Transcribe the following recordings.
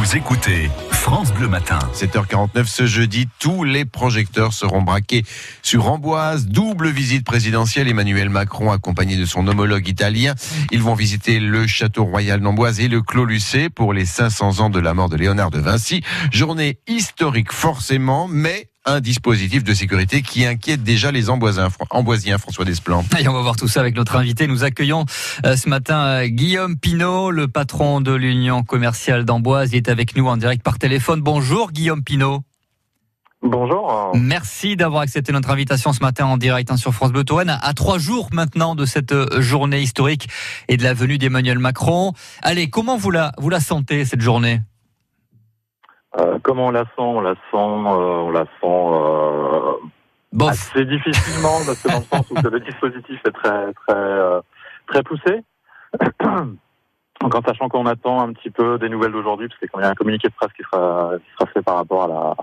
Vous écoutez France Bleu Matin. 7h49 ce jeudi, tous les projecteurs seront braqués sur Amboise. Double visite présidentielle. Emmanuel Macron accompagné de son homologue italien. Ils vont visiter le château royal d'Amboise et le Clos Lucé pour les 500 ans de la mort de Léonard de Vinci. Journée historique forcément, mais un dispositif de sécurité qui inquiète déjà les Amboisiens, Amboisiens François Desplan. Et on va voir tout ça avec notre invité. Nous accueillons euh, ce matin euh, Guillaume Pinault, le patron de l'Union commerciale d'Amboise. Il est avec nous en direct par téléphone. Bonjour Guillaume Pinault. Bonjour. Merci d'avoir accepté notre invitation ce matin en direct hein, sur France Bleu Touraine. À trois jours maintenant de cette euh, journée historique et de la venue d'Emmanuel Macron. Allez, comment vous la, vous la sentez cette journée? Euh, comment on la sent? On la sent, euh, on la sent euh, assez difficilement, parce que dans le sens où le dispositif est très très euh, très poussé. Donc en sachant qu'on attend un petit peu des nouvelles d'aujourd'hui, parce qu'il y a un communiqué de presse qui sera, qui sera fait par rapport à la,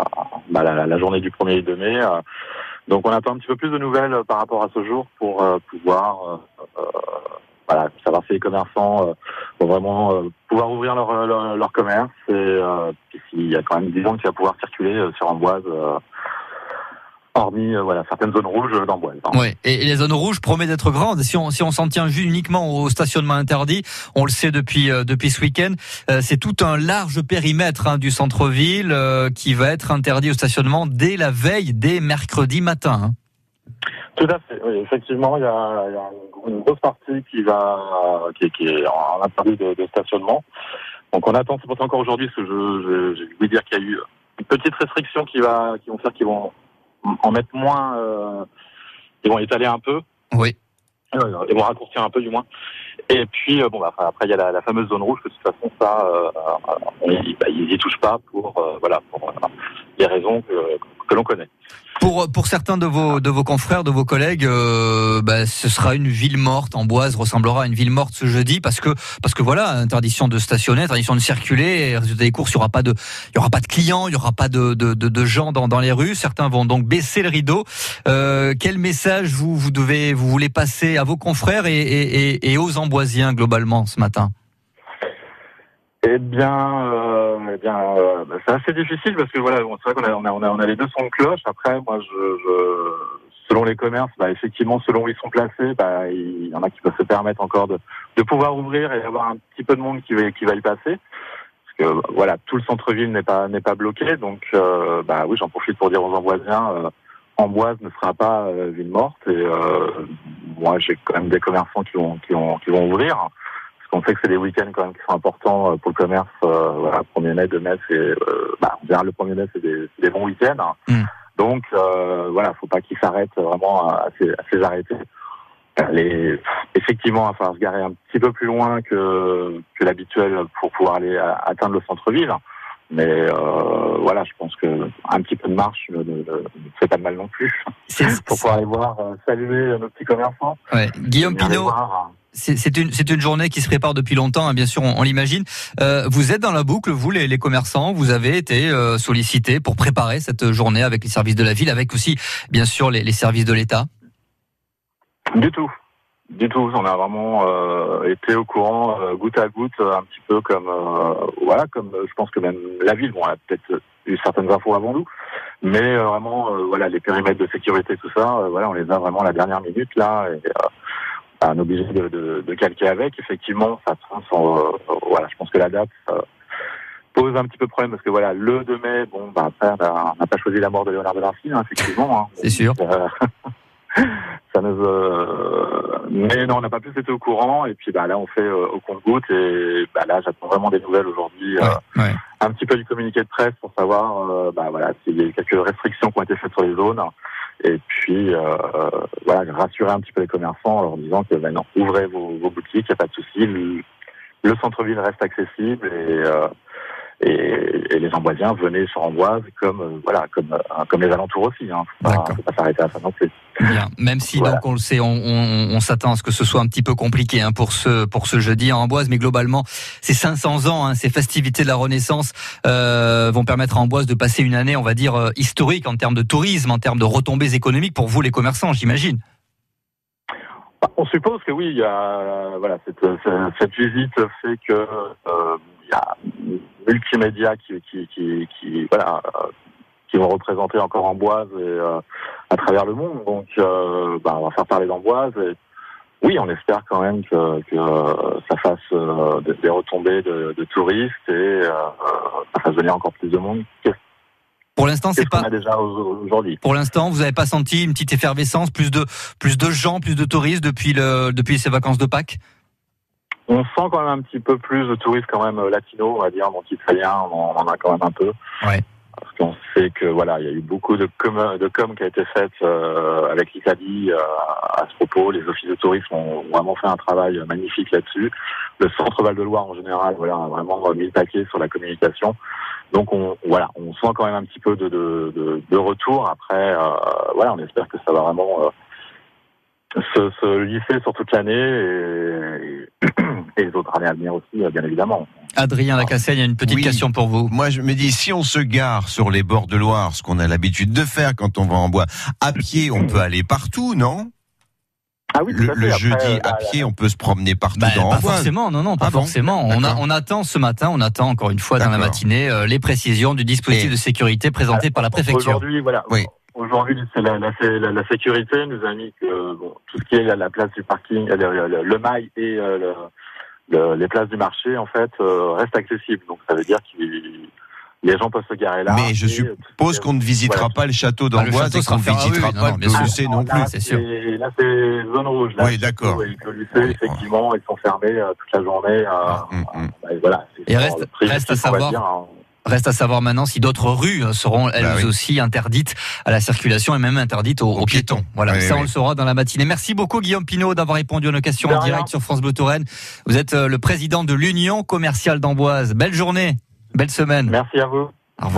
bah, la, la, journée du 1er et 2 mai. donc on attend un petit peu plus de nouvelles par rapport à ce jour pour pouvoir voilà, savoir si les commerçants euh, vont vraiment euh, pouvoir ouvrir leur, leur, commerce et euh, s'il y a quand même des gens qui va pouvoir circuler sur Amboise hormis voilà certaines zones rouges d'Amboise. Hein. Et les zones rouges promettent d'être grandes. Si on si on s'en tient juste uniquement au stationnement interdit, on le sait depuis depuis ce week-end, c'est tout un large périmètre hein, du centre-ville qui va être interdit au stationnement dès la veille, dès mercredi matin. Hein. Tout à fait. Oui, effectivement, il y a, il y a une grosse partie qui va, qui, qui est en interdit de, de, stationnement. Donc on attend, c'est pour ça encore aujourd'hui, parce que je, je, je vais dire qu'il y a eu une petite restriction qui va, qui vont faire qu'ils vont en mettre moins, euh, ils vont étaler un peu. Oui. Euh, ils vont raccourcir un peu du moins. Et puis euh, bon, bah, après il y a la, la, fameuse zone rouge, que de toute façon ça, euh, ils, bah, ils y touchent pas pour, voilà, pour les raisons que, que l'on connaît. Pour, pour certains de vos, de vos confrères, de vos collègues, euh, bah, ce sera une ville morte. Amboise ressemblera à une ville morte ce jeudi parce que, parce que voilà, interdiction de stationner, interdiction de circuler. Résultat des courses, il y aura pas de, il y aura pas de clients, il y aura pas de, de, de, de gens dans, dans les rues. Certains vont donc baisser le rideau. Euh, quel message vous, vous devez, vous voulez passer à vos confrères et, et, et aux Amboisiens globalement ce matin? Eh bien, euh, eh bien, euh, bah, c'est assez difficile parce que voilà, c'est vrai qu'on a, on a, les deux sons de cloche. Après, moi, je, selon les commerces, bah, effectivement, selon où ils sont placés, bah, il y en a qui peuvent se permettre encore de, pouvoir ouvrir et avoir un petit peu de monde qui va, qui va y passer. Parce que voilà, tout le centre-ville n'est pas n'est pas bloqué, donc euh, bah oui, j'en profite pour dire aux Amboisiens, euh, Amboise ne sera pas euh, ville morte. Et moi, j'ai quand même des commerçants qui vont ouvrir. On sait que c'est des week-ends quand même qui sont importants euh, pour le commerce. Euh, voilà, 1er mai, 2 mai, c'est, euh, bah, le 1er mai, c'est des, des, bons week-ends. Mm. Donc, euh, voilà, faut pas qu'ils s'arrêtent vraiment à, ces, à ces arrêtés. Les, effectivement, il va falloir se garer un petit peu plus loin que, que l'habituel pour pouvoir aller atteindre le centre-ville. Mais euh, voilà, je pense que un petit peu de marche ne, ne, fait pas de mal non plus pour pouvoir aller voir saluer nos petits commerçants. Ouais. Guillaume Pinot, c'est une, journée qui se prépare depuis longtemps, hein, bien sûr, on, l'imagine. Euh, vous êtes dans la boucle, vous, les, commerçants, vous avez été euh, sollicités pour préparer cette journée avec les services de la ville, avec aussi, bien sûr, les, services de l'État? Du tout. Du tout, on a vraiment euh, été au courant euh, goutte à goutte, un petit peu comme voilà, comme je pense que même la ville, a peut-être eu certaines infos avant nous, mais vraiment voilà, les périmètres de sécurité, tout ça, voilà, on les a vraiment à la dernière minute là. On est obligé de, de, de, calquer avec. Effectivement, ça euh, voilà, je pense que la date euh, pose un petit peu problème parce que voilà, le 2 mai, bon, bah, après, on n'a pas choisi la mort de Léonard de Vinci, hein, effectivement. Hein. C'est sûr. Euh, ça nous, euh, mais non, on n'a pas plus été au courant. Et puis, bah, là, on fait au compte-goutte. Et bah, là, j'attends vraiment des nouvelles aujourd'hui. Ouais, Un petit peu du communiqué de presse pour savoir, bah, voilà, s'il y a eu quelques restrictions qui ont été faites sur les zones. Et puis, euh, voilà, rassurer un petit peu les commerçants en leur disant que maintenant, ouvrez vos, boutiques, il n'y a pas de souci. Le, le centre-ville reste accessible et, euh, et, et, les Amboisiens venaient sur Amboise comme euh, voilà comme euh, comme les alentours aussi. Hein. Faut pas, faut pas s'arrêter à ça non plus. Bien. Même si voilà. donc on le sait, on, on, on s'attend à ce que ce soit un petit peu compliqué hein, pour ce pour ce jeudi en Amboise, mais globalement, ces 500 ans, hein, ces festivités de la Renaissance euh, vont permettre à Amboise de passer une année, on va dire historique en termes de tourisme, en termes de retombées économiques pour vous les commerçants, j'imagine. On suppose que oui, il y a voilà cette, cette visite fait que y a multimédia qui, qui, qui, qui voilà, qui vont représenter encore Amboise et, à travers le monde. Donc, bah, on va faire parler d'Amboise. Et, oui, on espère quand même que, que ça fasse des retombées de, de, touristes et ça fasse venir encore plus de monde. Pour l'instant, c'est pas. déjà aujourd'hui? Pour l'instant, vous n'avez pas senti une petite effervescence, plus de plus de gens, plus de touristes depuis le depuis ces vacances de Pâques? On sent quand même un petit peu plus de touristes quand même euh, latinos, on va dire, donc italiens, on en a quand même un peu. Ouais. Parce qu'on sait que voilà, il y a eu beaucoup de com, de com qui a été faite euh, avec l'Italie euh, à ce propos. Les offices de tourisme ont vraiment fait un travail magnifique là-dessus. Le centre Val de Loire en général, voilà, a vraiment mis le paquet sur la communication. Donc on, voilà, on sent quand même un petit peu de, de, de, retour. Après, euh, voilà, on espère que ça va vraiment euh, se, se, lisser sur toute l'année et, et, les autres années à venir aussi, bien évidemment. Adrien y a une petite question pour vous. Moi, je me dis, si on se gare sur les bords de Loire, ce qu'on a l'habitude de faire quand on va en bois, à pied, on peut aller partout, non? Ah oui, le, jeudi euh, à pied, on peut se promener partout bah, dans Pas forcément, non, non, pas ah forcément. on, a, on, attend ce matin, on attend encore une fois dans la matinée euh, les précisions du dispositif de sécurité présenté par la préfecture. Aujourd'hui, voilà. Oui. Aujourd'hui, c'est la, la, la, sécurité nous a mis que bon, tout ce qui est la, place du parking, le, le, mail et euh, les places du marché, en fait, restent accessibles. Donc, ça veut dire qu'il les gens peuvent se garer là. Mais je suppose qu'on ne visitera pas le château bah, d'Amboise et qu'on ne visitera pas le Lucé non, plus. c'est sûr. Là, c'est zone rouge. Là, oui, d'accord. Le Lucé, effectivement, ils sont fermés euh, toute la journée. Euh, hum, hum. Bah, voilà. Et reste, reste à savoir. Hein. Reste à savoir maintenant si d'autres rues hein, seront elles bah aussi interdites à la circulation et même interdites aux, piétons. Voilà, ça on le saura dans la matinée. Merci beaucoup Guillaume Pinot d'avoir répondu à nos questions en direct sur France Bleu Touraine. Vous êtes euh, le président de l'Union commerciale d'Amboise. Belle journée. Belle semaine. Merci à vous.